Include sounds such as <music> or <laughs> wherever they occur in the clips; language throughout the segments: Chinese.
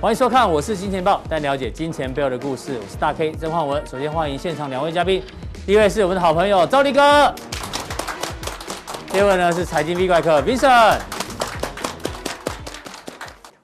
欢迎收看，我是金钱豹，带你了解金钱背后的故事。我是大 K 曾焕文。首先欢迎现场两位嘉宾，第一位是我们的好朋友赵立哥，第二位呢是财经 V 怪客 Vincent。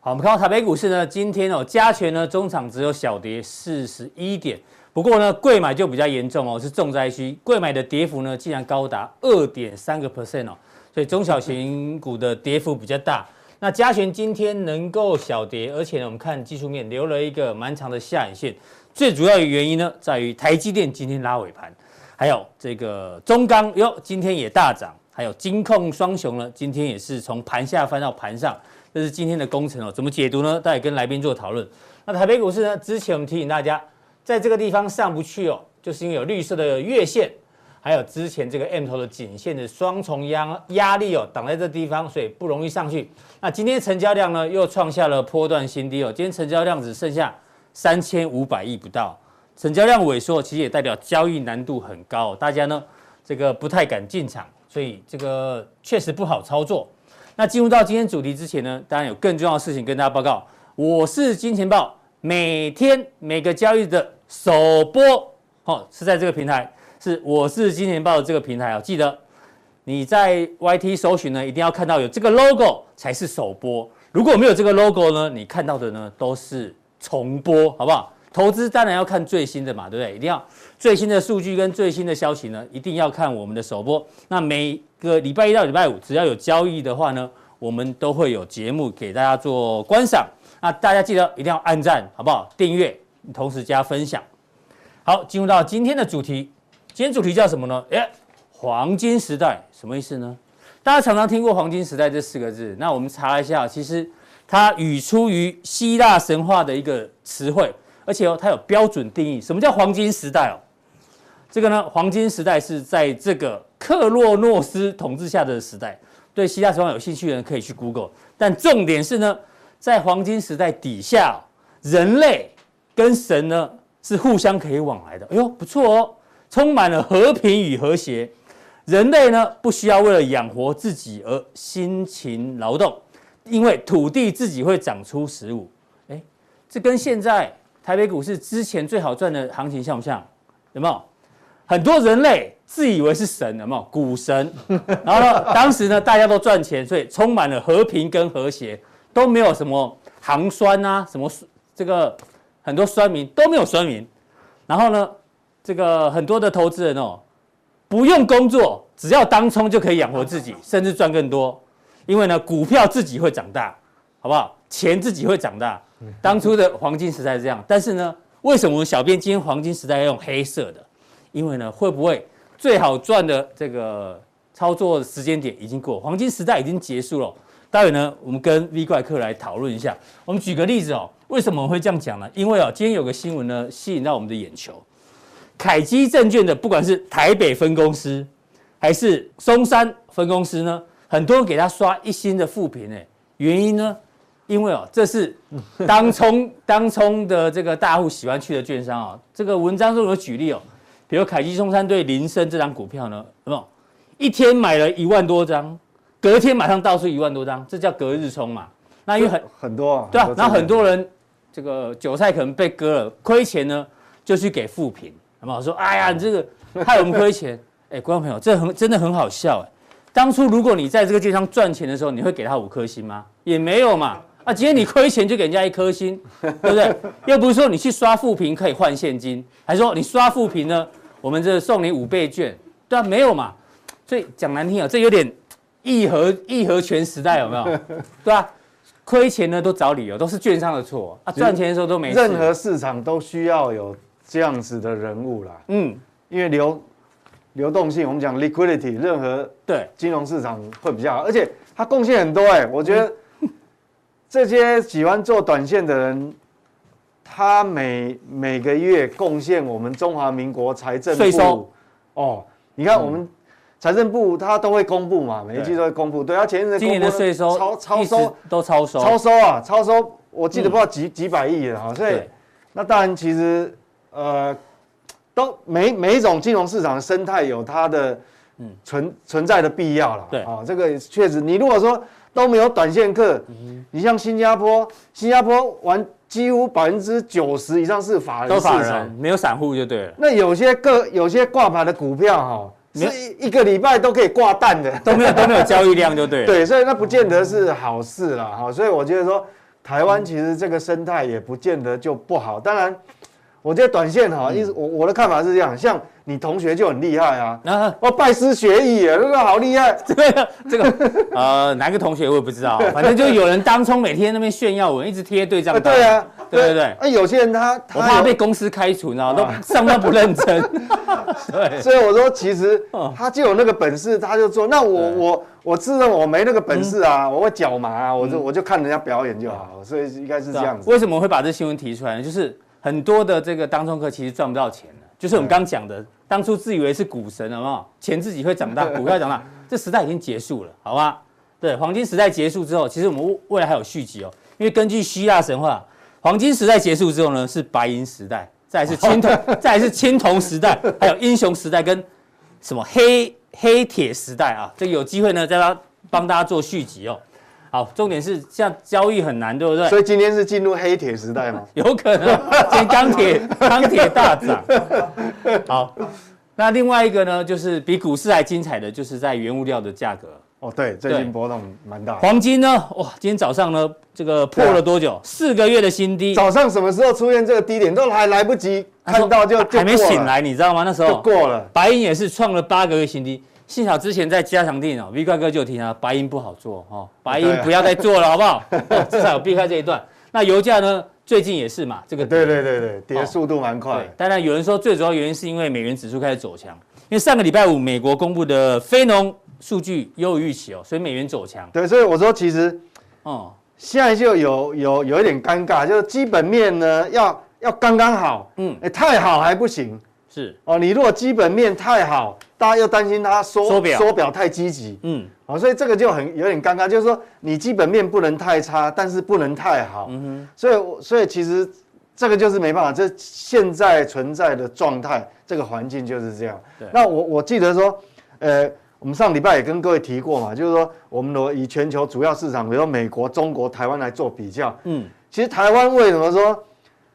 好，我们看到台北股市呢，今天哦加权呢中场只有小跌四十一点，不过呢贵买就比较严重哦，是重灾区，贵买的跌幅呢竟然高达二点三个 percent 哦，所以中小型股的跌幅比较大。那加权今天能够小跌，而且呢，我们看技术面留了一个蛮长的下影线。最主要的原因呢，在于台积电今天拉尾盘，还有这个中钢哟，今天也大涨，还有金控双雄呢，今天也是从盘下翻到盘上，这是今天的工程哦。怎么解读呢？待会跟来宾做讨论。那台北股市呢？之前我们提醒大家，在这个地方上不去哦，就是因为有绿色的月线。还有之前这个 M 头的颈线的双重压压力哦，挡在这地方，所以不容易上去。那今天成交量呢，又创下了波段新低哦。今天成交量只剩下三千五百亿不到，成交量萎缩，其实也代表交易难度很高，大家呢这个不太敢进场，所以这个确实不好操作。那进入到今天主题之前呢，当然有更重要的事情跟大家报告。我是金钱爆，每天每个交易的首播哦，是在这个平台。是，我是金钱爆的这个平台啊，记得你在 YT 搜寻呢，一定要看到有这个 logo 才是首播。如果没有这个 logo 呢，你看到的呢都是重播，好不好？投资当然要看最新的嘛，对不对？一定要最新的数据跟最新的消息呢，一定要看我们的首播。那每个礼拜一到礼拜五，只要有交易的话呢，我们都会有节目给大家做观赏。那大家记得一定要按赞，好不好？订阅，同时加分享。好，进入到今天的主题。今天主题叫什么呢？哎，黄金时代什么意思呢？大家常常听过黄金时代这四个字，那我们查一下，其实它语出于希腊神话的一个词汇，而且哦，它有标准定义。什么叫黄金时代哦？这个呢，黄金时代是在这个克洛诺斯统治下的时代。对希腊神话有兴趣的人可以去 Google。但重点是呢，在黄金时代底下，人类跟神呢是互相可以往来的。哎呦，不错哦。充满了和平与和谐，人类呢不需要为了养活自己而辛勤劳动，因为土地自己会长出食物。诶，这跟现在台北股市之前最好赚的行情像不像？有没有？很多人类自以为是神，有没有？股神，然后呢，当时呢大家都赚钱，所以充满了和平跟和谐，都没有什么行酸啊，什么这个很多酸民都没有酸民，然后呢？这个很多的投资人哦，不用工作，只要当冲就可以养活自己，<laughs> 甚至赚更多。因为呢，股票自己会长大，好不好？钱自己会长大。当初的黄金时代是这样，但是呢，为什么小编今天黄金时代要用黑色的？因为呢，会不会最好赚的这个操作时间点已经过，黄金时代已经结束了？待会呢，我们跟 V 怪客来讨论一下。我们举个例子哦，为什么我会这样讲呢？因为哦，今天有个新闻呢，吸引到我们的眼球。凯基证券的不管是台北分公司还是松山分公司呢，很多人给他刷一星的负评，哎，原因呢？因为哦，这是当冲 <laughs> 当冲的这个大户喜欢去的券商啊。这个文章中有举例哦，比如凯基松山对林森这张股票呢，有没有？一天买了一万多张，隔天马上倒出一万多张，这叫隔日冲嘛？那因为很很多，对啊，然后很多人这个韭菜可能被割了，亏钱呢，就去给负评。说，哎呀，你这个害我们亏钱。<laughs> 哎，观众朋友，这很真的很好笑哎。当初如果你在这个券商赚钱的时候，你会给他五颗星吗？也没有嘛。啊，今天你亏钱就给人家一颗星，<laughs> 对不对？又不是说你去刷负评可以换现金，还说你刷负评呢，我们这送你五倍券，对啊，没有嘛。所以讲难听啊，这有点义和义和拳时代有没有？<laughs> 对吧？亏钱呢都找理由，都是券商的错啊。赚钱的时候都没事。任何市场都需要有。这样子的人物啦，嗯，因为流流动性，我们讲 liquidity，任何对。金融市场会比较好，而且他贡献很多哎，我觉得 <laughs> 这些喜欢做短线的人，他每每个月贡献我们中华民国财政部。税收。哦，你看我们财政部他都会公布嘛，每一季都会公布，对，他前一阵今年的税收超超收。都超收。超收啊，超收，我记得不知道几几百亿了哈，所以那当然其实。呃，都每每一种金融市场的生态有它的存存在的必要了。对啊，这个确实，你如果说都没有短线客，你像新加坡，新加坡玩几乎百分之九十以上是法人市场，没有散户就对了。那有些个有些挂牌的股票哈，是一个礼拜都可以挂蛋的，都没有都没有交易量就对了。<laughs> 对，所以那不见得是好事了哈。所以我觉得说，台湾其实这个生态也不见得就不好。当然，我觉得短线哈，意思我我的看法是这样，像。你同学就很厉害啊！啊，我拜师学艺，那个好厉害。<laughs> 这个这个呃，哪个同学我也不知道，反正就有人当冲每天那边炫耀我，一直贴对账单。对啊，对对对。啊，有些人他我怕被公司开除，你知道吗？都上班不认真。<laughs> 对。所以我说，其实他就有那个本事，他就做。那我我我自认我没那个本事啊，我会脚麻啊，我就我就看人家表演就好。所以应该是这样子。为什么会把这新闻提出来呢？就是很多的这个当冲客其实赚不到钱的，就是我们刚讲的。当初自以为是股神，好不好？钱自己会长大，股票长大，这时代已经结束了，好吧？对，黄金时代结束之后，其实我们未来还有续集哦。因为根据希腊神话，黄金时代结束之后呢，是白银时代，再是青铜，<laughs> 再是青铜时代，还有英雄时代跟什么黑黑铁时代啊？这个有机会呢，再帮帮大家做续集哦。好，重点是像交易很难，对不对？所以今天是进入黑铁时代吗？<laughs> 有可能，今天钢铁 <laughs> 钢铁大涨。好，那另外一个呢，就是比股市还精彩的就是在原物料的价格。哦，对，最近波动蛮大。黄金呢？哇，今天早上呢，这个破了多久？四个月的新低。早上什么时候出现这个低点？都还来不及看到就就还没醒来，你知道吗？那时候就过了。白银也是创了八个月新低。幸好之前在加强錠哦，V 怪哥就提啊，白银不好做哦，白银不要再做了，好不好？至少有避开这一段。那油价呢？最近也是嘛，这个对对对对，跌速度蛮快。当然有人说最主要原因是因为美元指数开始走强，因为上个礼拜五美国公布的非农数据优于预期哦，所以美元走强。对，所以我说其实哦，现在就有有有一点尴尬，就是基本面呢要要刚刚好，嗯，哎太好还不行。是哦，你如果基本面太好，大家又担心它缩缩表，缩表太积极，嗯，好，所以这个就很有点尴尬，就是说你基本面不能太差，但是不能太好，嗯哼，所以所以其实这个就是没办法，这现在存在的状态，这个环境就是这样。对，那我我记得说，呃，我们上礼拜也跟各位提过嘛，就是说我们如以全球主要市场，比如说美国、中国、台湾来做比较，嗯，其实台湾为什么说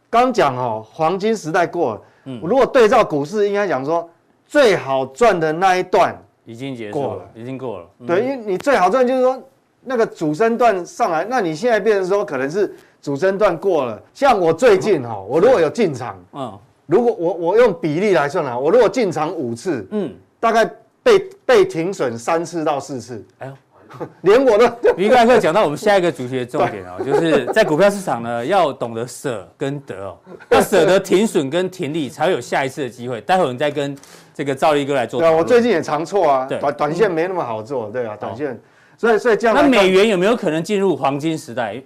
刚讲哦，黄金时代过了。嗯，如果对照股市，应该讲说最好赚的那一段已经结束了，已经过了。对，因为你最好赚就是说那个主升段上来，那你现在变成说可能是主升段过了。像我最近哈，我如果有进场，嗯，如果我我用比例来算啊，我如果进场五次，嗯，大概被被停损三次到四次。哎呦。<laughs> 连我都，<laughs> 你刚才讲到我们下一个主题的重点哦，<laughs> 就是在股票市场呢，要懂得舍跟得哦，要舍得停损跟停利，才会有下一次的机会。待会儿我们再跟这个赵力哥来做。对啊，我最近也常错啊，短短线没那么好做，对啊，短线。所以所以这样。那美元有没有可能进入黄金时代？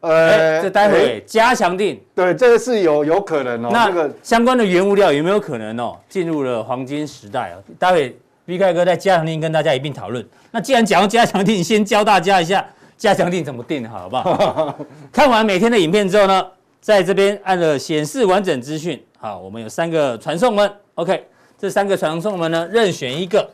呃，这待会加强定。对，这个是有有可能哦。那个相关的原物料有没有可能哦，进入了黄金时代啊？待会 V K 哥在加强定跟大家一并讨论。那既然讲到加强定，先教大家一下加强定怎么定好，好不好？<laughs> 看完每天的影片之后呢，在这边按了显示完整资讯。好，我们有三个传送门，OK，这三个传送门呢，任选一个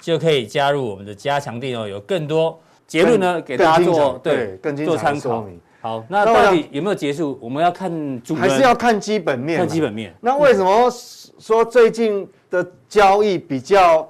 就可以加入我们的加强錠哦。有更多结论呢，给大家做对，更做参考。好，那到底有没有结束？我们要看主，还是要看基本面？看基本面。那为什么说最近的交易比较？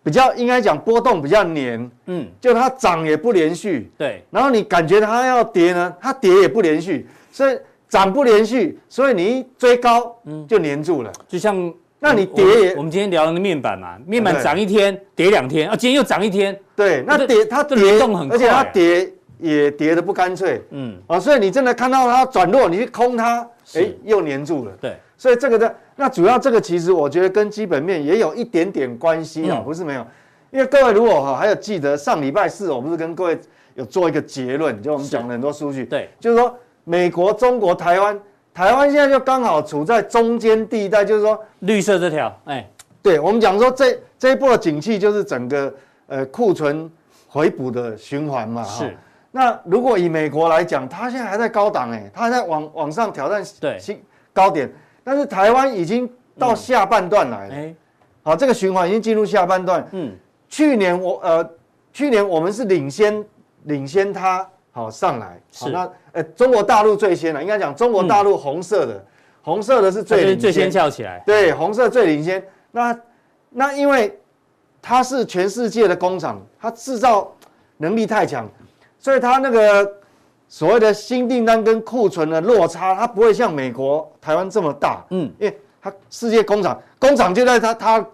比较应该讲波动比较黏，嗯，就它涨也不连续，对，然后你感觉它要跌呢，它跌也不连续，所以涨不连续，所以你一追高，嗯，就黏住了，就像那你跌也，我们今天聊的面板嘛，面板涨一天跌两天，啊，今天又涨一天，对，那跌它跌动很快，而且它跌也跌得不干脆，嗯，啊，所以你真的看到它转弱，你去空它，哎，又粘住了，对。所以这个的那主要这个其实我觉得跟基本面也有一点点关系啊，不是没有，因为各位如果哈还有记得上礼拜四我不是跟各位有做一个结论，就我们讲了很多数据，对，就是说美国、中国、台湾，台湾现在就刚好处在中间地带，就是说绿色这条，哎，对，我们讲说这这一波的景气就是整个呃库存回补的循环嘛，是。那如果以美国来讲，它现在还在高档，哎，它还在往往上挑战对新高点。但是台湾已经到下半段来了，哎，好，这个循环已经进入下半段。嗯，去年我呃，去年我们是领先领先它好上来。是。那呃，中国大陆最先了，应该讲中国大陆红色的，红色的是最最先翘起来。对，红色最领先。那那因为它是全世界的工厂，它制造能力太强，所以它那个所谓的新订单跟库存的落差，它不会像美国、台湾这么大。嗯，因为它世界工厂，工厂就在它它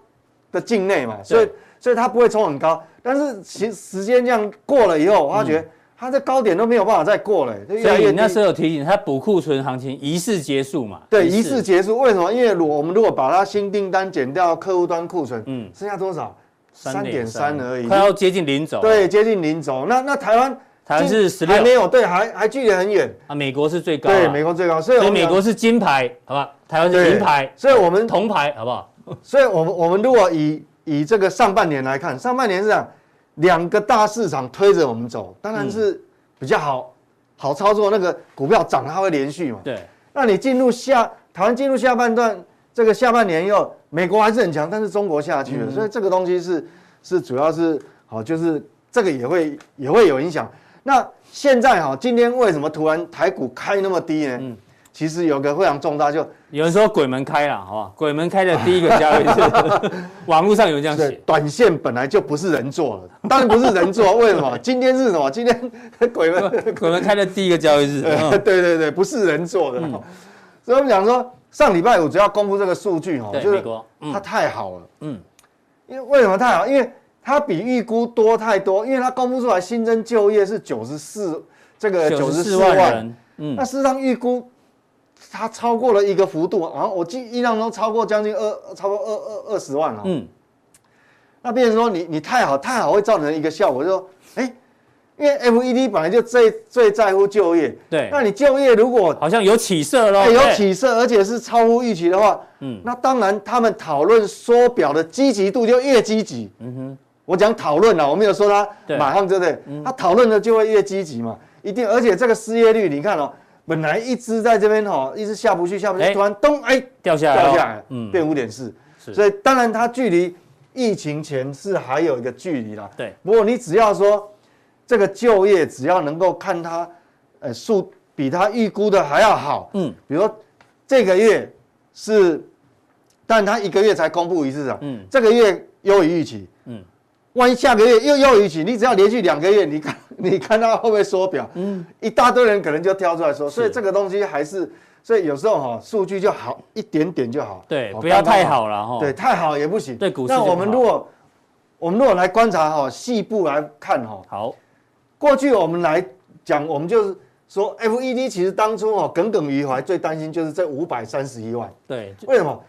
的境内嘛，所以所以它不会冲很高。但是其实时间这样过了以后，我发觉它的高点都没有办法再过了。所以你那时候有提醒它补库存行情疑似结束嘛？对，疑似结束。为什么？因为如我们如果把它新订单减掉客户端库存，嗯，剩下多少？三点三而已，快要接近零轴。对，接近零轴。那那台湾台湾是十六，还没有，对，还还距离很远啊。美国是最高，对，美国最高，所以美国是金牌，好吧？台湾是银牌，所以我们铜牌，好不好？<laughs> 所以我们我们如果以以这个上半年来看，上半年是这样，两个大市场推着我们走，当然是比较好好操作。那个股票涨，它会连续嘛？对。那你进入下台湾进入下半段，这个下半年又。美国还是很强，但是中国下去了，嗯、所以这个东西是是主要是好，就是这个也会也会有影响。那现在哈，今天为什么突然台股开那么低呢？嗯，其实有个非常重大，就有人说鬼门开了，好不好？鬼门开的第一个交易日，网络上有这样写。短线本来就不是人做的，当然不是人做，为什么？<laughs> 今天是什么？今天 <laughs> 鬼门 <laughs> 鬼门开的第一个交易日，对对对，不是人做的。嗯、所以我们讲说。上礼拜五只要公布这个数据哈，就是它太好了，嗯，因为为什么太好？因为它比预估多太多，因为它公布出来新增就业是九十四，这个九十四万人，嗯，那事实上预估它超过了一个幅度，然后我记印象中超过将近二，超过二二二十万了，嗯，那变成说你你太好太好会造成一个效果，就是说，哎。因为 FED 本来就最最在乎就业，对，那你就业如果好像有起色了，有起色，而且是超乎预期的话，嗯，那当然他们讨论缩表的积极度就越积极。嗯哼，我讲讨论了，我没有说他马上对不对？他讨论的就会越积极嘛，一定。而且这个失业率，你看哦，本来一直在这边哦，一直下不去，下不去，突然咚，哎，掉下来，掉下来，嗯，变五点四，所以当然它距离疫情前是还有一个距离啦。对，不过你只要说。这个就业只要能够看它，呃，数比它预估的还要好，嗯，比如说这个月是，但它一个月才公布一次啊，嗯，这个月优于预期，嗯，万一下个月又优于预期，你只要连续两个月，你看 <laughs> 你看它会不会缩表？嗯，一大堆人可能就挑出来说，所以这个东西还是，所以有时候哈，数据就好一点点就好，对，不要太好了哈，对，太好也不行，对股市。那我们如果我们如果来观察哈，细部来看哈，好。过去我们来讲，我们就是说，FED 其实当初哦耿耿于怀，最担心就是这五百三十一万。对，为什么？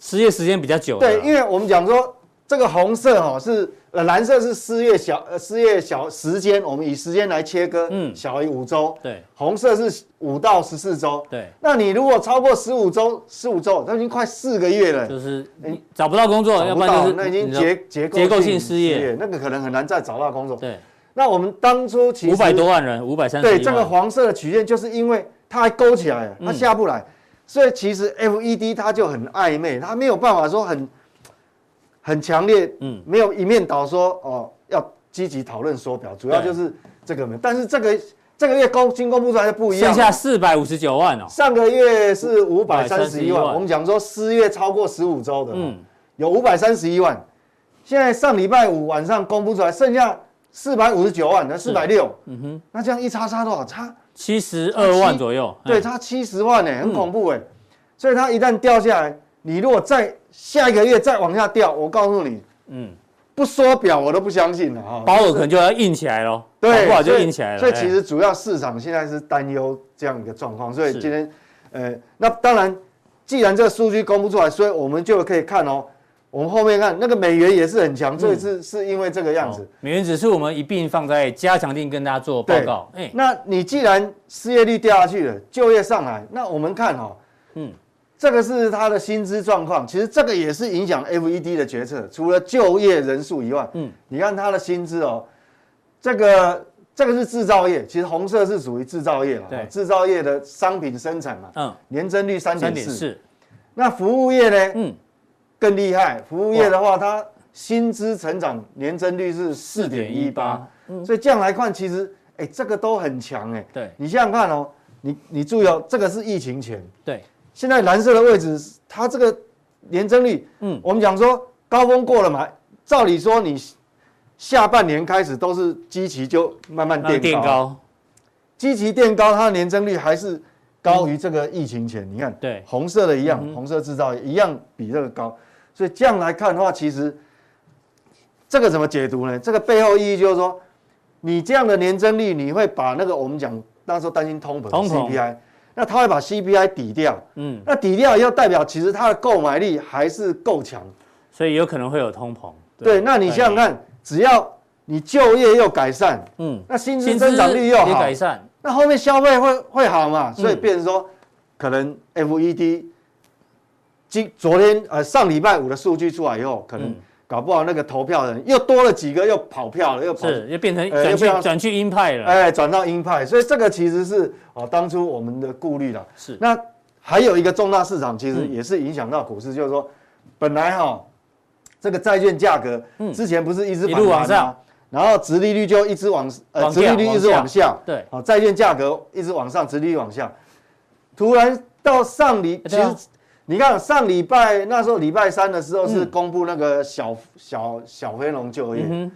失业时间比较久。对，因为我们讲说这个红色哦是呃蓝色是失业小呃失业小时间，我们以时间来切割，嗯，小于五周。对，红色是五到十四周。对，那你如果超过十五周，十五周，那已经快四个月了。就是你找不到工作，要不然就是那已经结结结构性失业，那个可能很难再找到工作。对。那我们当初其实五百多万人，五百三十对这个黄色的曲线，就是因为它还勾起来了，它下不来，嗯、所以其实 FED 它就很暧昧，它没有办法说很很强烈，嗯，没有一面倒说哦要积极讨论缩表，主要就是这个没。但是这个这个月公新公布出来就不一样，剩下四百五十九万哦。上个月是五百三十一万，我们讲说失业超过十五周的，嗯，有五百三十一万。现在上礼拜五晚上公布出来，剩下。四百五十九万，那四百六，嗯哼，那这样一差差多少？差七十二万左右，对，差七十万呢，很恐怖哎。所以它一旦掉下来，你如果再下一个月再往下掉，我告诉你，嗯，不缩表我都不相信了哈。保尔可能就要硬起来喽，对，不好就硬起来了。所以其实主要市场现在是担忧这样一个状况。所以今天，呃，那当然，既然这个数据公布出来，所以我们就可以看哦。我们后面看那个美元也是很强，这次是因为这个样子。美元只是我们一并放在加强定跟大家做报告。哎，那你既然失业率掉下去了，就业上来，那我们看哈，嗯，这个是他的薪资状况，其实这个也是影响 FED 的决策。除了就业人数以外，嗯，你看他的薪资哦，这个这个是制造业，其实红色是属于制造业了，对，制造业的商品生产嘛，嗯，年增率三点四，那服务业呢？嗯。更厉害，服务业的话，它薪资成长年增率是四点一八，所以这样来看，其实哎，这个都很强哎。对，你想想看哦，你你注意哦，这个是疫情前。对，现在蓝色的位置，它这个年增率，嗯，我们讲说高峰过了嘛，照理说你下半年开始都是基期就慢慢垫高，基期垫高，它的年增率还是高于这个疫情前。你看，对，红色的一样，红色制造业一样比这个高，所以这样来看的话，其实。这个怎么解读呢？这个背后意义就是说，你这样的年增率，你会把那个我们讲那时候担心通膨 CPI，那它会把 CPI 抵掉，嗯，那抵掉又代表其实它的购买力还是够强，所以有可能会有通膨。对，那你想想看，只要你就业又改善，嗯，那薪资增长率又好，改善，那后面消费会会好嘛？所以变成说，可能 FED 今昨天呃上礼拜五的数据出来以后，可能。搞不好那个投票人又多了几个，又跑票了，又跑是又变成转去转去鹰派了，哎，转到鹰派，所以这个其实是哦当初我们的顾虑了。是。那还有一个重大市场，其实也是影响到股市，就是说本来哈这个债券价格之前不是一直一路往上，然后殖利率就一直往呃殖利率一直往下，对，哦债券价格一直往上，殖利率往下，突然到上礼其实。你看上礼拜那时候礼拜三的时候是公布那个小小小非农就业，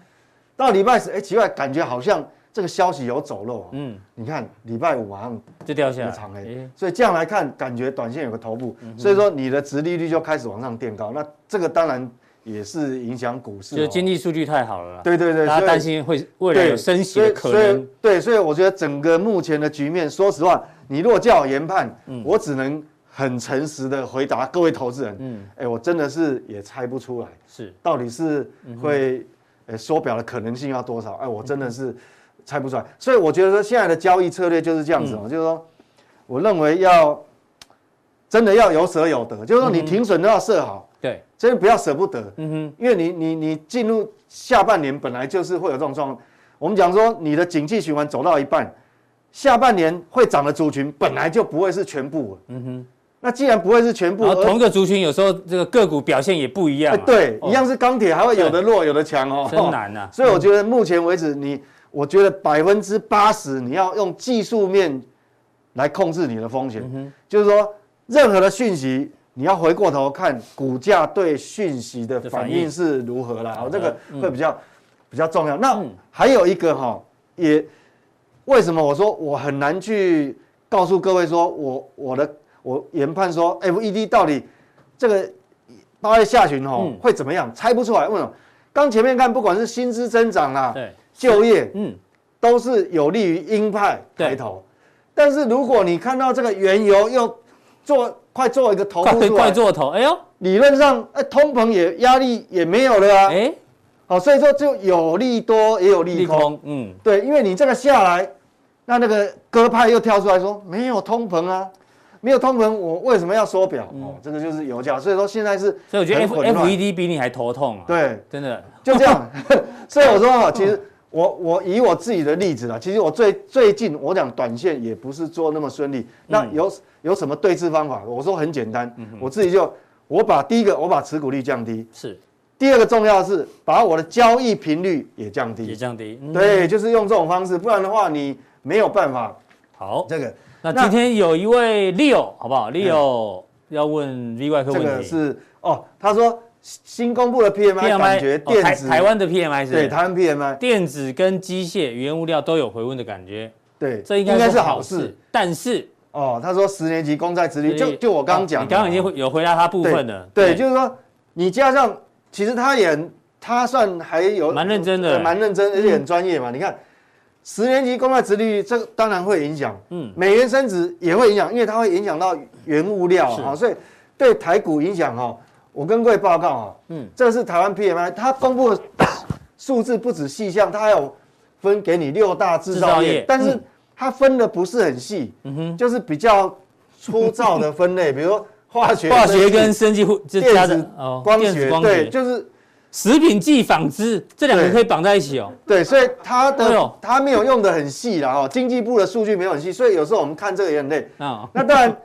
到礼拜四哎奇怪，感觉好像这个消息有走漏。嗯，你看礼拜五晚上就掉下来，长黑，所以这样来看，感觉短线有个头部，所以说你的殖利率就开始往上垫高，那这个当然也是影响股市。就经济数据太好了，对对对，大家担心会未来有升息的可能。对，所以我觉得整个目前的局面，说实话，你如果叫我研判，我只能。很诚实的回答各位投资人，嗯，哎，我真的是也猜不出来，是。到底是会，呃，缩表的可能性要多少？哎，我真的是猜不出来。所以我觉得说现在的交易策略就是这样子哦，就是说，我认为要真的要有舍有得，就是说你停损都要设好，对，真的不要舍不得，嗯哼，因为你你你进入下半年本来就是会有这种状况，我们讲说你的景气循环走到一半，下半年会涨的族群本来就不会是全部，嗯哼。那既然不会是全部，同一个族群有时候这个个股表现也不一样。对，一样是钢铁，还会有的弱，有的强哦。真难呐。<laughs> 所以我觉得目前为止，你我觉得百分之八十你要用技术面来控制你的风险，就是说任何的讯息你要回过头看股价对讯息的反应是如何啦。好，这个会比较比较重要。那还有一个哈，也为什么我说我很难去告诉各位说我我的。我研判说，FED 到底这个八月下旬哦会怎么样？猜不出来。为什么？刚前面看，不管是薪资增长啦，对，就业，嗯，都是有利于鹰派抬头。但是如果你看到这个原油又做快做一个头部出来，快做头，哎呦，理论上哎通膨也压力也没有了啊，哎，好，所以说就有利多也有利空，嗯，对，因为你这个下来，那那个鸽派又跳出来说没有通膨啊。没有通膨，我为什么要缩表？哦，这个就是油价。所以说现在是，所以我觉得 F F E D 比你还头痛啊。对，真的就这样。<laughs> <laughs> 所以我说哈，其实我我以我自己的例子啊，其实我最最近我讲短线也不是做那么顺利。那有有什么对峙方法？我说很简单，我自己就我把第一个我把持股率降低，是。第二个重要的是把我的交易频率也降低，也降低。对，就是用这种方式，不然的话你没有办法。好，这个。那今天有一位 Leo，好不好？Leo 要问 V 外科问题。这个是哦，他说新公布的 PMI 感觉电子台湾的 PMI 是？对，台湾 PMI 电子跟机械、原物料都有回温的感觉。对，这应该是好事。但是哦，他说十年级公债殖利率，就就我刚刚讲，你刚刚已经有回答他部分了。对，就是说你加上，其实他也他算还有蛮认真的，蛮认真，而且很专业嘛。你看。十年期公债殖利率，这个当然会影响。嗯，美元升值也会影响，因为它会影响到原物料啊，所以对台股影响哈。我跟各位报告啊，嗯，这是台湾 PMI，它公布的数字不止细项，它还有分给你六大制造业，但是它分的不是很细，嗯哼，就是比较粗糙的分类，比如说化学、化学跟生技、电子、光学，对，就是。食品剂纺织这两个可以绑在一起哦。对，所以它的它没有用的很细啦哦。经济部的数据没有很细，所以有时候我们看这个也很累啊。那当然，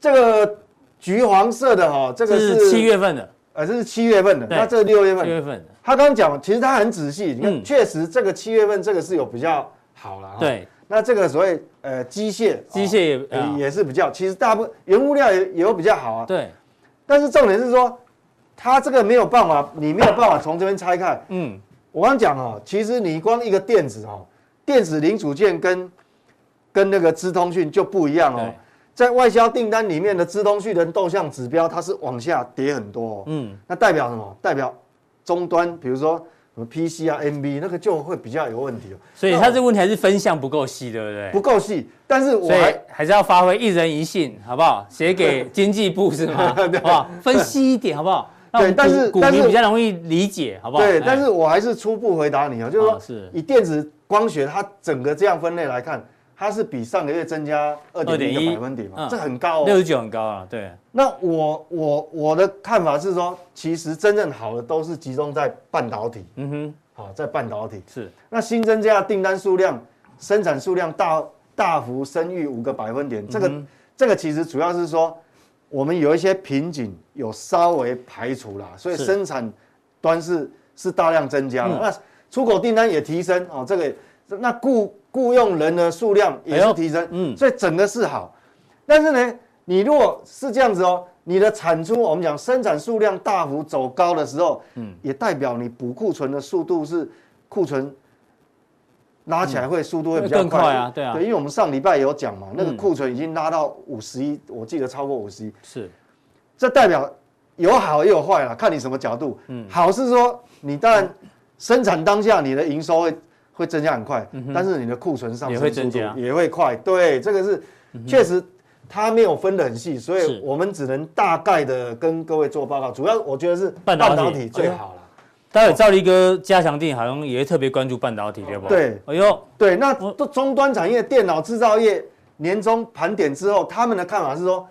这个橘黄色的哈，这个是七月份的，呃，这是七月份的。那这六月份。六月份。他刚刚讲，其实他很仔细，你看，确实这个七月份这个是有比较好了。对，那这个所谓呃机械，机械也、哦、也是比较，其实大部分原物料也也有比较好啊。对，但是重点是说，它这个没有办法，你没有办法从这边拆开。嗯，我刚讲哦，其实你光一个电子哦，电子零组件跟跟那个资通讯就不一样哦。在外销订单里面的资通讯的动向指标，它是往下跌很多哦。嗯，那代表什么？代表终端，比如说什么 PC 啊、MB 那个就会比较有问题哦。所以它这个问题还是分项不够细，对不对？不够细，但是我还还是要发挥一人一信，好不好？写给 <laughs> 经济部是吗？好不好？分析一点，好不好？对，但是但是比较容易理解，好不好？对，但是我还是初步回答你啊，就是说，是以电子光学它整个这样分类来看。它是比上个月增加二点一个百分点嘛，嗯、这很高哦，六十九很高啊，对。那我我我的看法是说，其实真正好的都是集中在半导体，嗯哼，好，在半导体是。那新增加订单数量、生产数量大大幅升逾五个百分点，这个、嗯、这个其实主要是说，我们有一些瓶颈有稍微排除了，所以生产端是是，是大量增加了，嗯、那出口订单也提升哦，这个那雇。雇佣人的数量也是提升，嗯，所以整个是好，但是呢，你如果是这样子哦，你的产出，我们讲生产数量大幅走高的时候，嗯，也代表你补库存的速度是库存拉起来会速度会比较快。啊，对啊，对，因为我们上礼拜有讲嘛，那个库存已经拉到五十一，我记得超过五十一，是，这代表有好也有坏了，看你什么角度，嗯，好是说你当然生产当下你的营收会。会增加很快，但是你的库存上升速度也会快。对，这个是确实它没有分得很细，所以我们只能大概的跟各位做报告。主要我觉得是半导体。最好。了。待会赵立哥加强定好像也会特别关注半导体，对不？对，哎呦，对，那终端产业电脑制造业年终盘点之后，他们的看法是说。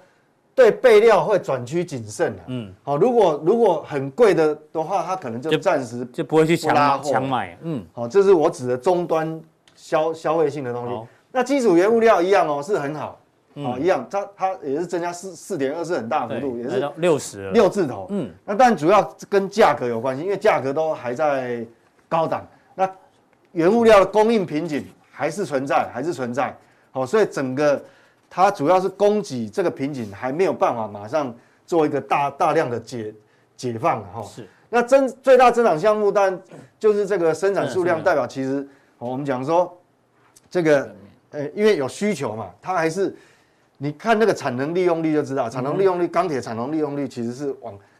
对备料会转趋谨慎的，嗯，好，如果如果很贵的的话，他可能就暂时就不会去抢抢买，嗯，好，这是我指的终端消消费性的东西。那基础原物料一样哦，是很好，哦，一样，它它也是增加四四点二，是很大幅度，也是六十六字头，嗯，那但主要跟价格有关系，因为价格都还在高档，那原物料的供应瓶颈还是存在，还是存在，好，所以整个。它主要是供给这个瓶颈还没有办法马上做一个大大量的解解放哈。是。那增最大增长项目，但就是这个生产数量代表其实我们讲说这个呃，因为有需求嘛，它还是你看那个产能利用率就知道，产能利用率钢铁产能利用率其实是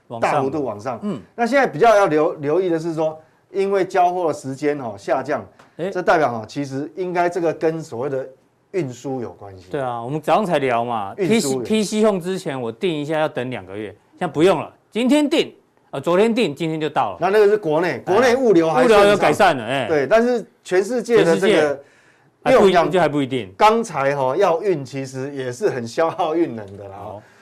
往大幅度往上。嗯。那现在比较要留留意的是说，因为交货的时间哈下降，这代表哈其实应该这个跟所谓的。运输有关系。对啊，我们早上才聊嘛。PC PC Home 之前我定一下要等两个月，现在不用了，今天定，呃，昨天定，今天就到了。那那个是国内，国内物流还物流有改善了，哎。对，但是全世界的这个，还不一样，就还不一定。钢材哈要运，其实也是很消耗运能的啦。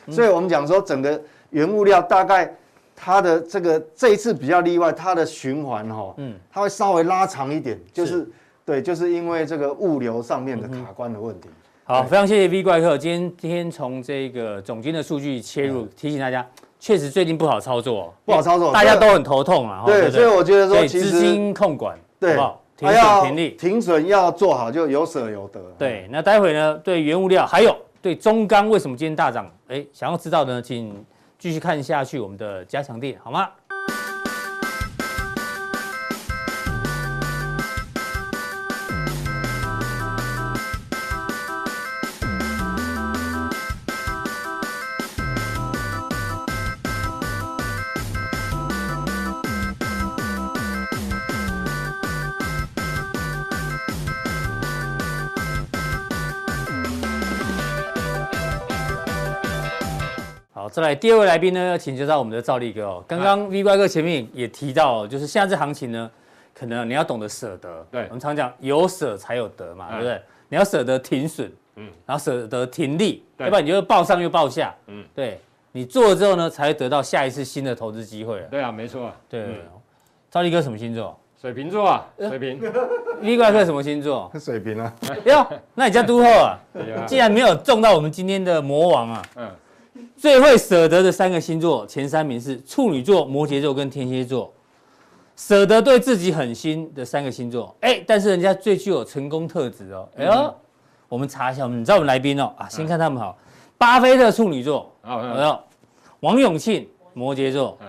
所以我们讲说，整个原物料大概它的这个这一次比较例外，它的循环哈，嗯，它会稍微拉长一点，就是。对，就是因为这个物流上面的卡关的问题。好，非常谢谢 V 怪客，今天从这个总经的数据切入，提醒大家，确实最近不好操作，不好操作，大家都很头痛啊。对，所以我觉得说，其实资金控管，对，停损停利，停损要做好，就有舍有得。对，那待会呢，对原物料还有对中钢为什么今天大涨？哎，想要知道的呢，请继续看下去我们的加强店，好吗？再来第二位来宾呢，要请教到我们的赵力哥哦。刚刚 V 怪哥前面也提到，就是现在这行情呢，可能你要懂得舍得。对，我们常讲有舍才有得嘛，对不对？你要舍得停损，嗯，然后舍得停利，要不然你就抱上又抱下，嗯，对。你做了之后呢，才会得到下一次新的投资机会。对啊，没错。对，赵力哥什么星座？水瓶座啊，水瓶。V 怪哥什么星座？<laughs> 水瓶啊。哟，那你叫都后啊？<laughs> 既然没有中到我们今天的魔王啊，嗯。最会舍得的三个星座前三名是处女座、摩羯座跟天蝎座。舍得对自己狠心的三个星座，哎，但是人家最具有成功特质哦。哎呦，嗯、我们查一下，我们你知道我们来宾哦啊，先看他们好，嗯、巴菲特处女座，哎呦，王永庆摩羯座，嗯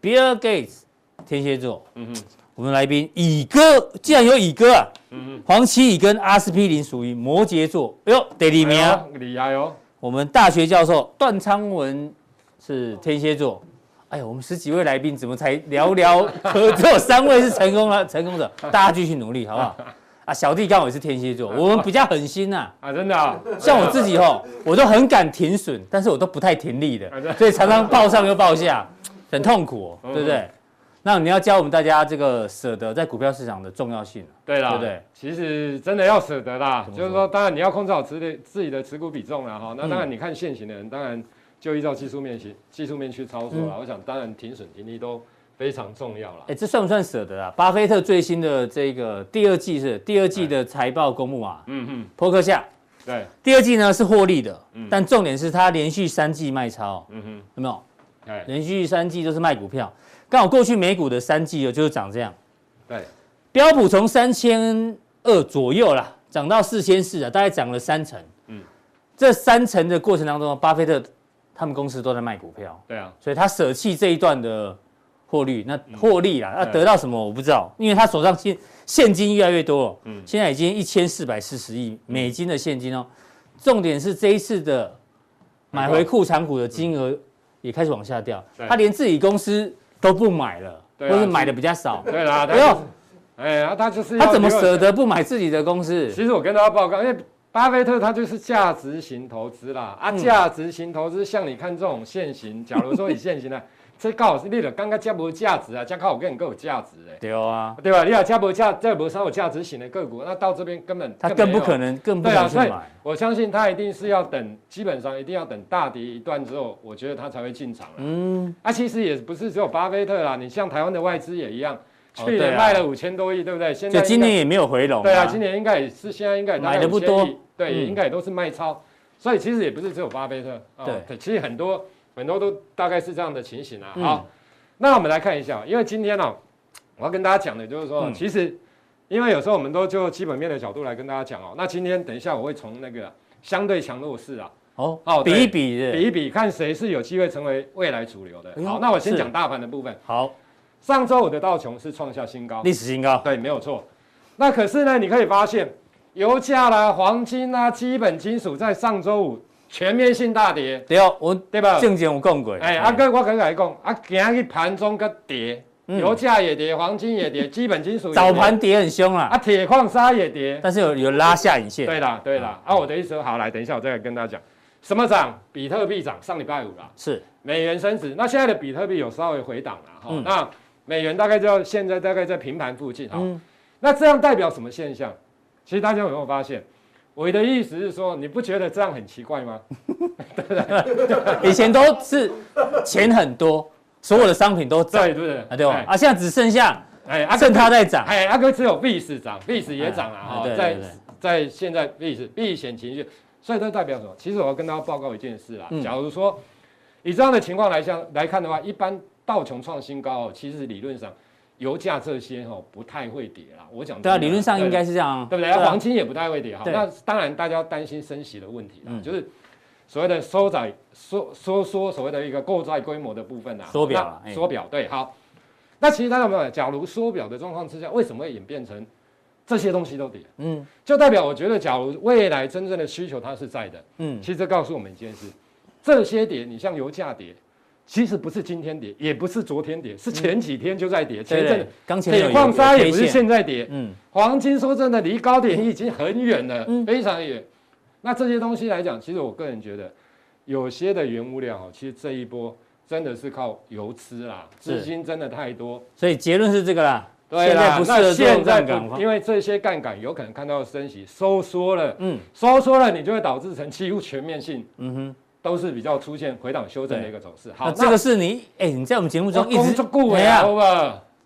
，Bill Gates 天蝎座，嗯哼，我们来宾乙哥，既然有乙哥啊，嗯哼，黄奇乙跟阿司匹林属于摩羯座，哎呦，第二名，厉害哦。我们大学教授段昌文是天蝎座。哎呀，我们十几位来宾怎么才寥寥可只有三位是成功了 <laughs> 成功的？大家继续努力，好不好？啊，小弟刚好也是天蝎座，<laughs> 我们比较狠心呐。啊，真的啊。像我自己吼，我都很敢停损，但是我都不太停利的，所以常常抱上又抱下，很痛苦，对不对？那你要教我们大家这个舍得在股票市场的重要性，对啦，对不对？其实真的要舍得啦，就是说，当然你要控制好自己自己的持股比重了哈。那当然，你看现行的人，当然。就依照技术面去技术面去操作了，嗯、我想当然停损停利都非常重要了。哎，这算不算舍得啊？巴菲特最新的这个第二季是第二季的财报公布啊，嗯哼，波克夏，对，第二季呢是获利的，嗯、但重点是它连续三季卖超，嗯哼，有没有？对，连续三季都是卖股票，刚好过去美股的三季哦就是涨这样，对，标普从三千二左右啦，涨到四千四啊，大概涨了三成，嗯，这三成的过程当中，巴菲特。他们公司都在卖股票，对啊，所以他舍弃这一段的获利，那获利啦，那得到什么我不知道，因为他手上现现金越来越多。了，嗯，现在已经一千四百四十亿美金的现金哦，重点是这一次的买回库藏股的金额也开始往下掉，他连自己公司都不买了，或是买的比较少，对啦，不要，哎呀，他就是他怎么舍得不买自己的公司？其实我跟大家报告，因为。巴菲特他就是价值型投资啦，啊，价值型投资像你看这种现行，假如说以现行呢，这刚好是你了刚刚加不价值啊，加靠我跟你更有价值哎，对啊，对吧？你要加不价，这不稍有价值型的个股，那到这边根本他更不可能，更不可能去买。对啊，所以我相信他一定是要等，基本上一定要等大跌一段之后，我觉得他才会进场。嗯，啊，其实也不是只有巴菲特啦，你像台湾的外资也一样。去年卖了五千多亿，对不对？现在今年也没有回笼。对啊，今年应该也是现在应该买的不多，对，应该也都是卖超。所以其实也不是只有巴菲特，对，其实很多很多都大概是这样的情形啊。好，那我们来看一下，因为今天呢，我要跟大家讲的就是说，其实因为有时候我们都就基本面的角度来跟大家讲哦。那今天等一下我会从那个相对强弱势啊，哦，哦，比一比，比一比，看谁是有机会成为未来主流的。好，那我先讲大盘的部分。好。上周五的道琼是创下新高，历史新高，对，没有错。那可是呢，你可以发现，油价啦、黄金啦、基本金属在上周五全面性大跌。对哦，我对吧？正经有讲过。哎，阿哥，我刚才讲，啊，今日盘中个跌，油价也跌，黄金也跌，基本金属早盘跌很凶啊。啊，铁矿砂也跌，但是有有拉下影线。对啦，对啦。啊，我的意思说，好，来，等一下我再来跟大家讲，什么涨？比特币涨，上礼拜五啦。是。美元升值，那现在的比特币有稍微回档了哈。那美元大概就现在大概在平盘附近哈，嗯、那这样代表什么现象？其实大家有没有发现？我的意思是说，你不觉得这样很奇怪吗？<laughs> 对不对？以前都是钱很多，所有的商品都涨，对不对？啊，对啊，现在只剩下哎，剩它在涨，哎，阿哥只有币市涨，币市也涨了哈，在在现在币市避险情绪，所以这代表什么？其实我要跟大家报告一件事啊，假如说以这样的情况来相来看的话，一般。道琼创新高，其实理论上，油价这些哦不太会跌啦。我讲对啊，理论上应该是这样，对不对？黄金也不太会跌哈。那当然，大家担心升息的问题啦，就是所谓的收窄、缩缩缩，所谓的一个购债规模的部分啊，缩表，缩表。对，好。那其实大家有没有？假如缩表的状况之下，为什么会演变成这些东西都跌？嗯，就代表我觉得，假如未来真正的需求它是在的，嗯，其实这告诉我们一件事：这些跌，你像油价跌。其实不是今天跌，也不是昨天跌，是前几天就在跌。前阵铁矿砂也不是现在跌。嗯，黄金说真的离高点已经很远了，非常远。那这些东西来讲，其实我个人觉得，有些的原物料哦，其实这一波真的是靠油吃啦，资金真的太多。所以结论是这个啦。对啦，那现在因为这些杠杆有可能看到升息收缩了，嗯，收缩了，你就会导致成几乎全面性。嗯哼。都是比较出现回档修正的一个走势。好，这个是你哎，你在我们节目中一直顾没啊？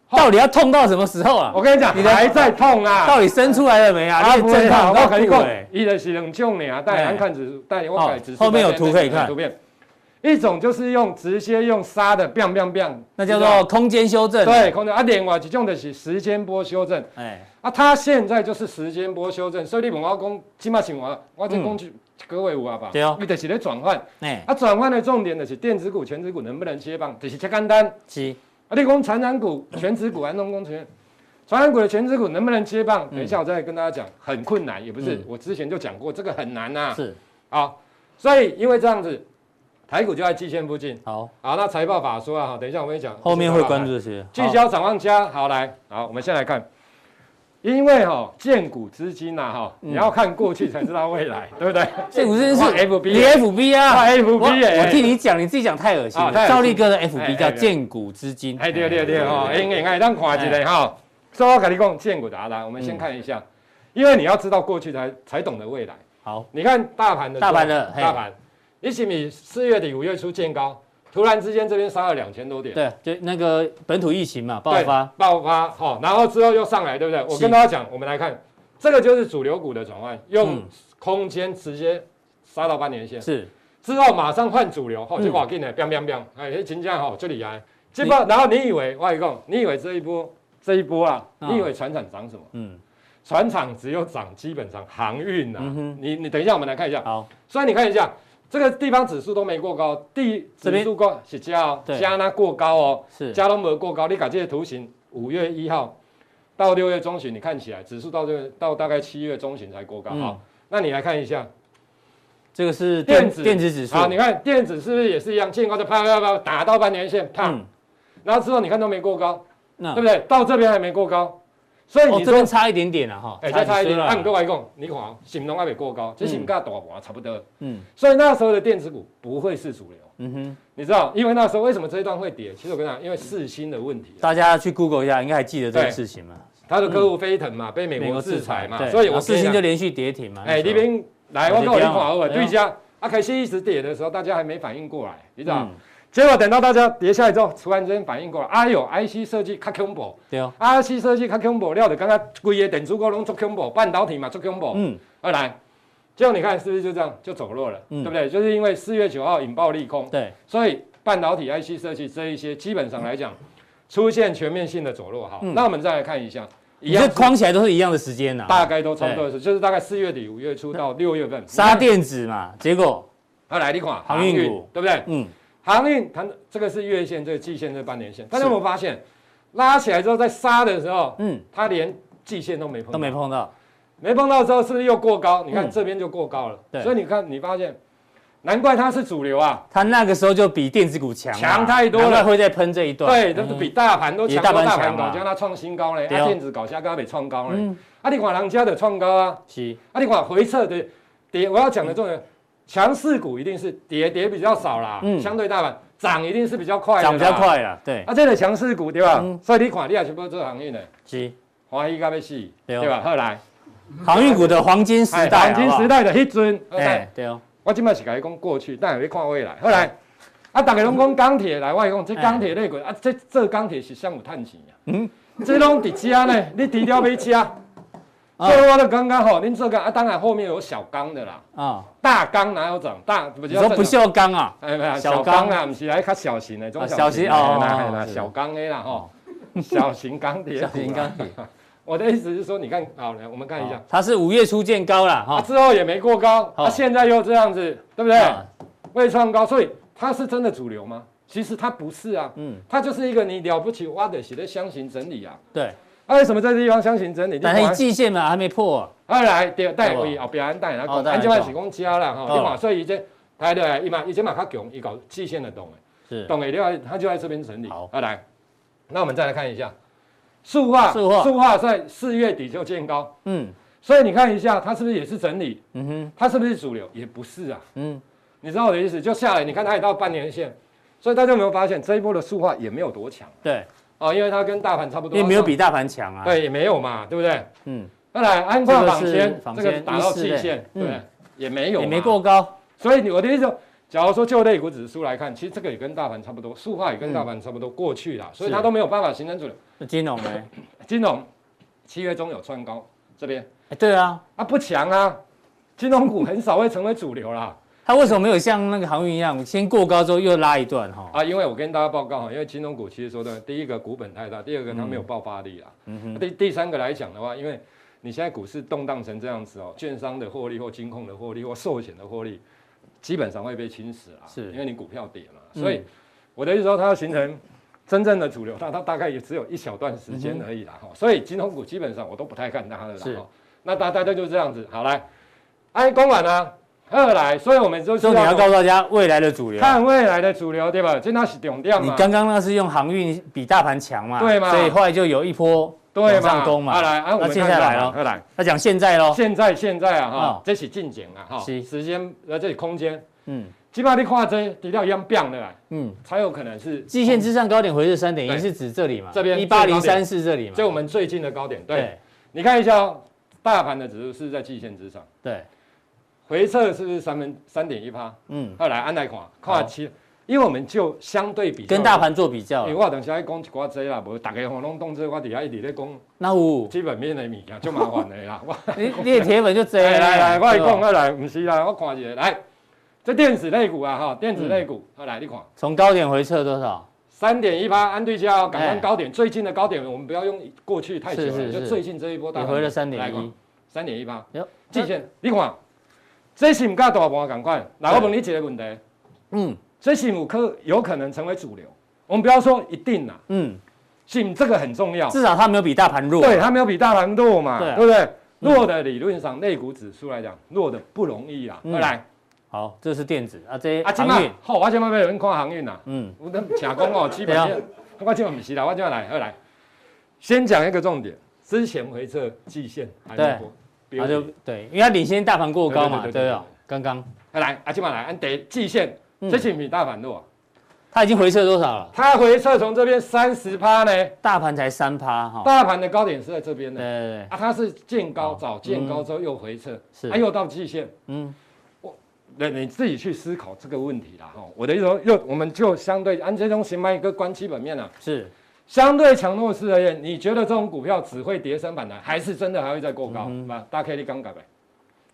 到底要痛到什么时候啊？我跟你讲，你还在痛啊？到底生出来了没啊？你正痛，我跟你讲，一的是冷重呢啊，带来看指数，带我改指数。后面有图可以看。图片，一种就是用直接用杀的，biang biang biang，那叫做空间修正。对，空间啊，另外一种的是时间波修正。哎，啊，它现在就是时间波修正，所以你问我讲，起码情况，我这工具各位有啊吧？对哦，你就是在转换。哎，啊，转换的重点就是电子股、权值股能不能接棒，就是切简单。是。啊，你讲传染股、全职股、安东工程，传染股的全职股能不能接棒？等一下我再跟大家讲，很困难，也不是，我之前就讲过，这个很难呐。是。好，所以因为这样子。台股就在季线附近。好，好，那财报法说啊，好，等一下我跟你讲，后面会关注这些。聚焦展望家，好来，好，我们先来看，因为哈，荐股资金呐，哈，你要看过去才知道未来，<laughs> 对不对？荐股资金是 FB，你 FB 啊，FB，我替你讲，你自己讲太恶心了。赵立哥的 FB 叫荐股资金，哎，对对对，哈，应该当看一下哈。所以我跟你讲，建股的来，我们先看一下，因为你要知道过去才才懂得未来。好，你看大盘的，大盘的，大盘。一起米四月底五月初见高，突然之间这边杀了两千多点，对，就那个本土疫情嘛爆发，爆发好，然后之后又上来，对不对？我跟大家讲，我们来看，这个就是主流股的转换，用空间直接杀到半年线，是。之后马上换主流，好，就往进来，biang biang biang，哎，金价好，这里来，结果然后你以为外公，你以为这一波这一波啊，你以为船厂涨什么？嗯，船厂只有涨基本上航运呐，你你等一下，我们来看一下，好，所以你看一下。这个地方指数都没过高，地指数过是加哦，加那过高哦，是加都没过高。你看这些图形，五月一号到六月中旬，你看起来指数到这个到大概七月中旬才过高。好，那你来看一下，这个是电子电子指数。啊，你看电子是不是也是一样，见高就啪啪啪打到半年线，啪，然后之后你看都没过高，对不对？到这边还没过高。所以你这边差一点点了哈，哎，再差一点。按各位讲，你看，新农还没过高，这新价大盘差不多。嗯，所以那时候的电子股不会是主流。嗯哼，你知道，因为那时候为什么这一段会跌？其实我跟你讲，因为四星的问题。大家去 Google 一下，应该还记得这个事情嘛？他的客户飞腾嘛，被美国制裁嘛，所以我四星就连续跌停嘛。哎，那边来，我跟你讲，对家啊，开始一直跌的时候，大家还没反应过来，你知道。结果等到大家跌下来之后，突然之间反应过来，哎呦，IC 设计较恐怖，对。哦，IC 设计较恐怖，料的刚刚规个电子股拢做恐怖，半导体嘛做恐怖，嗯，二来，结果你看是不是就这样就走弱了，嗯、对不对？就是因为四月九号引爆利空，对，所以半导体 IC 设计这一些基本上来讲出现全面性的走弱，好，嗯、那我们再来看一下，一样框起来都是一样的时间呐，大概都差不多是，就是大概四月底五月初到六月份杀电子嘛，结果二来你看航运股，对不对？嗯。航运它这个是月线，这个季线，这个半年线。大家有没有发现，拉起来之后在杀的时候，嗯，它连季线都没碰，都没碰到，没碰到之后是不是又过高？你看这边就过高了。对，所以你看，你发现，难怪它是主流啊。它那个时候就比电子股强，强太多了。会再喷这一段。对，都是比大盘都强。大盘搞，将它创新高嘞。啊，电子搞下刚刚被创高嘞。啊，你看人家的创高啊。是。啊，你看回撤的跌，我要讲的重点。强势股一定是跌跌比较少啦，嗯，相对大盘涨一定是比较快的，涨比较快啦，对。啊，这个强势股对吧？所以你看，你也全部做航运的，是，华谊咖啡系，对吧？后来，航运股的黄金时代，黄金时代的迄阵，哎，对哦。我今麦是甲你讲过去，但也要看未来。后来，啊，大家拢讲钢铁来，我讲这钢铁类股啊，这这钢铁是上有赚钱啊，嗯，这拢伫遮呢，你低调买车。所以我的刚刚好，您这个啊，当然后面有小钢的啦，啊，大钢哪有整？大不叫不锈钢啊，哎没有小钢啊，不是来较小型的，中小型哦，小钢的啦哈，小型钢铁，小型钢铁。我的意思是说，你看，好来，我们看一下，它是五月初见高了哈，之后也没过高，啊，现在又这样子，对不对？未创高，所以它是真的主流吗？其实它不是啊，嗯，它就是一个你了不起挖的写的箱型整理啊，对。啊、为什么在这地方箱型整理？但是季线嘛还没破、啊。啊来，对，带回哦，表安带然后安这块是讲加了哈？所以以前台的伊嘛以前嘛较强，伊搞季线的懂诶，是懂诶，另外他就在这边整理。好，啊来，那我们再来看一下，塑化，塑化，塑化在四月底就见高，嗯，所以你看一下它是不是也是整理？嗯哼，它是不是主流？也不是啊，嗯，你知道我的意思？就下来，你看它也到半年线，所以大家有没有发现这一波的塑化也没有多强？对。哦，因为它跟大盘差不多，也没有比大盘强啊。对，也没有嘛，对不对？嗯。再来，安跨纺纤，这个打到季线，对，也没有，也没过高。所以我的意思说，假如说就类股指数来看，其实这个也跟大盘差不多，塑化也跟大盘差不多过去了，所以它都没有办法形成主流。金融呢？<coughs> 金融七月中有穿高，这边。哎，对啊，啊不强啊，金融股很少会成为主流啦。它为什么没有像那个航运一样，先过高之后又拉一段哈？啊，因为我跟大家报告哈，因为金融股其实说的，第一个股本太大，第二个它没有爆发力啦。嗯哼。第第三个来讲的话，因为你现在股市动荡成这样子哦，券商的获利或金控的获利或寿险的获利，基本上会被侵蚀啊。是。因为你股票跌嘛，所以我的意思说，它要形成真正的主流，它它大概也只有一小段时间而已啦哈。所以金融股基本上我都不太看它的啦。是。那大大家就这样子，好来，哎公完呢？二来，所以我们就是说你要告诉大家未来的主流，看未来的主流，对吧？这那是重点嘛。你刚刚那是用航运比大盘强嘛？对嘛？所以后来就有一波往上攻嘛。来，那接下来喽，来，他讲现在喽。现在现在啊，哈，这是进景啊，哈，时间呃，这是空间，嗯，基本上你看这底料一样变的啦，嗯，才有可能是季线之上高点回是三点一，是指这里嘛？这边一八零三四这里嘛？就我们最近的高点，对，你看一下，大盘的指数是在季线之上，对。回撤是不是三分三点一趴？嗯，后来按来看，看七，因为我们就相对比跟大盘做比较。因为我等下要讲一寡这啦，无大家拢弄动这，我底下一直在讲。那有基本面的物件就麻烦的啦。<laughs> 你你的铁粉就这。<laughs> 来来，我来讲，我来，唔是啦，我看一下，来，这电子类股啊，哈，电子类股，后来你看，从高点回撤多少？三点一趴，安对焦，赶上高点，最近的高点，我们不要用过去太久了，就最近这一波大。回了三点一，三点一八，哟，季线，你看。这是唔甲大盘赶快，来我问你几个问题。嗯，这是唔可有可能成为主流？我们不要说一定啦。嗯，信这个很重要。至少它没有比大盘弱。对，它没有比大盘弱嘛，对不对？弱的理论上，类股指数来讲，弱的不容易啊。来，好，这是电子啊，这航运。好，我今麦要有人看航运呐。嗯，我等假讲哦，基本上，我今麦不是啦，我今麦来，来，先讲一个重点，之前回测季线还没过。那就对，因为它领先大盘过高嘛，对哦。刚刚来，阿金马来，按得季线，这是比大盘弱，它已经回撤多少了？它回撤从这边三十趴呢，大盘才三趴哈。大盘的高点是在这边的，对对对。啊，它是见高早见高之后又回撤，是，又到季线，嗯，我，那你自己去思考这个问题啦哈。我的意思说，又我们就相对按这种形态一个关基本面啊，是。相对强弱势而言，你觉得这种股票只会跌升反弹，还是真的还会再过高？嗯，大 K 你刚改呗，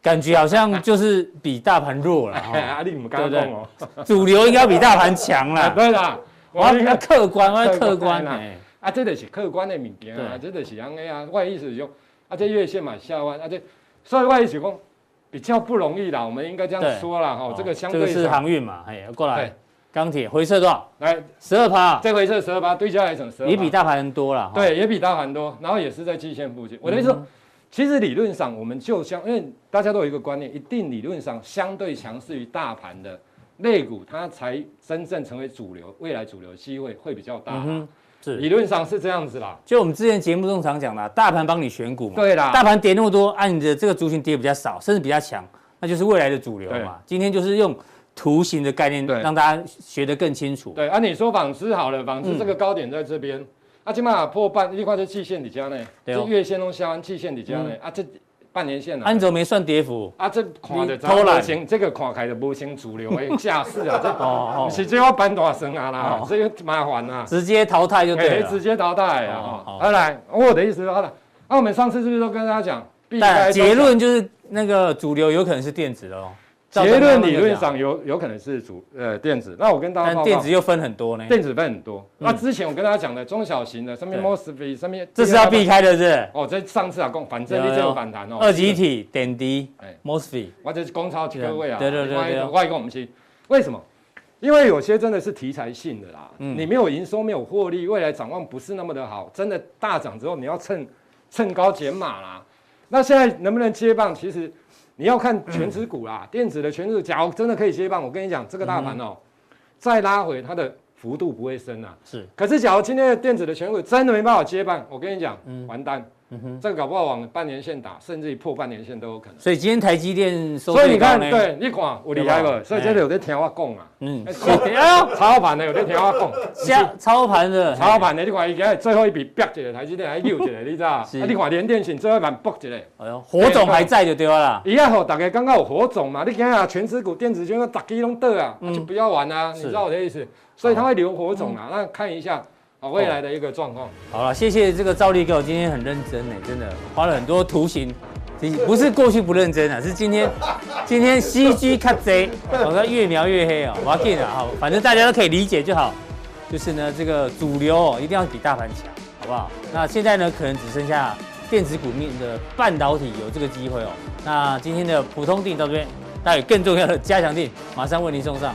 感觉好像就是比大盘弱了。阿力唔刚讲哦，主流应该比大盘强了。<laughs> 对啦，我要客观，我要客观啊。啊，这个是客观的物件啊，这个是安尼啊。我意思是说，啊，这月线嘛下弯，啊这，所以我意思讲比较不容易啦。我们应该这样说啦，哈，这个相对是航运嘛，哎，过来。钢铁回撤多少？来十二趴，这回撤十二趴，对焦来成十二，也比大盘多了。对，也比大盘多，然后也是在季线附近。我的意思说，其实理论上我们就像，因为大家都有一个观念，一定理论上相对强势于大盘的类股，它才真正成为主流，未来主流机会会比较大。嗯，是理论上是这样子啦。就我们之前节目中常讲的，大盘帮你选股嘛。对啦，大盘跌那么多，按你的这个族群跌比较少，甚至比较强，那就是未来的主流嘛。今天就是用。图形的概念，对，让大家学得更清楚。对，啊，你说纺织好了，纺织这个高点在这边，啊，起码破半，你看这季线底下呢，这月线都下完，季线底下呢，啊，这半年线呢，安总没算跌幅，啊，这看的偷懒。型，这个看开的不行主流诶，<laughs> 架势啊，这哦哦。是最后搬大升啊啦，这个麻烦啊，直接淘汰就对了，直接淘汰啊。好，来，我的意思好了，那我们上次是不是都跟大家讲，但结论就是那个主流有可能是电子哦。结论理论上有有可能是主呃电子，那我跟大家但，电子又分很多呢。电子分很多，那之前我跟大家讲的中小型的上面 mosfet 上面，这是要避开的是。哦，这上次啊，共反正你这有反弹哦。二极体点滴，哎，mosfet，或者是公超几个位啊。对对对对。外一个我们去，为什么？因为有些真的是题材性的啦，你没有营收，没有获利，未来展望不是那么的好，真的大涨之后你要趁趁高减码啦。那现在能不能接棒？其实。你要看全指股啦，电子的全指，假如真的可以接棒，我跟你讲，这个大盘哦，再拉回它的幅度不会深啊。是，可是假如今天的电子的全股真的没办法接棒，我跟你讲，完蛋。嗯哼，这个搞不好往半年线打，甚至于破半年线都有可能。所以今天台积电收，所以你看，对，你看我厉害不？所以这里有在听我讲啊。嗯，操盘的有在听我讲。操操盘的，操盘的，你看伊个最后一笔逼一个台积电还溜一个，你知道？啊，你看联电信最后一盘搏一个。哎呦，火种还在就对了。伊要好，大家刚刚有火种嘛？你看啊，权值股、电子圈个大鸡拢倒啊，就不要玩啊，你知道我的意思？所以它会留火种啊，那看一下。好，未来的一个状况。好了，谢谢这个赵力哥，我今天很认真呢，真的花了很多图形 <laughs> 不是过去不认真啊，是今天今天 CG 卡贼，我说越描越黑哦，我要变了哈，反正大家都可以理解就好。就是呢，这个主流哦，一定要比大盘强，好不好？那现在呢，可能只剩下电子股面的半导体有这个机会哦。那今天的普通定到这边，待有更重要的加强定马上为您送上。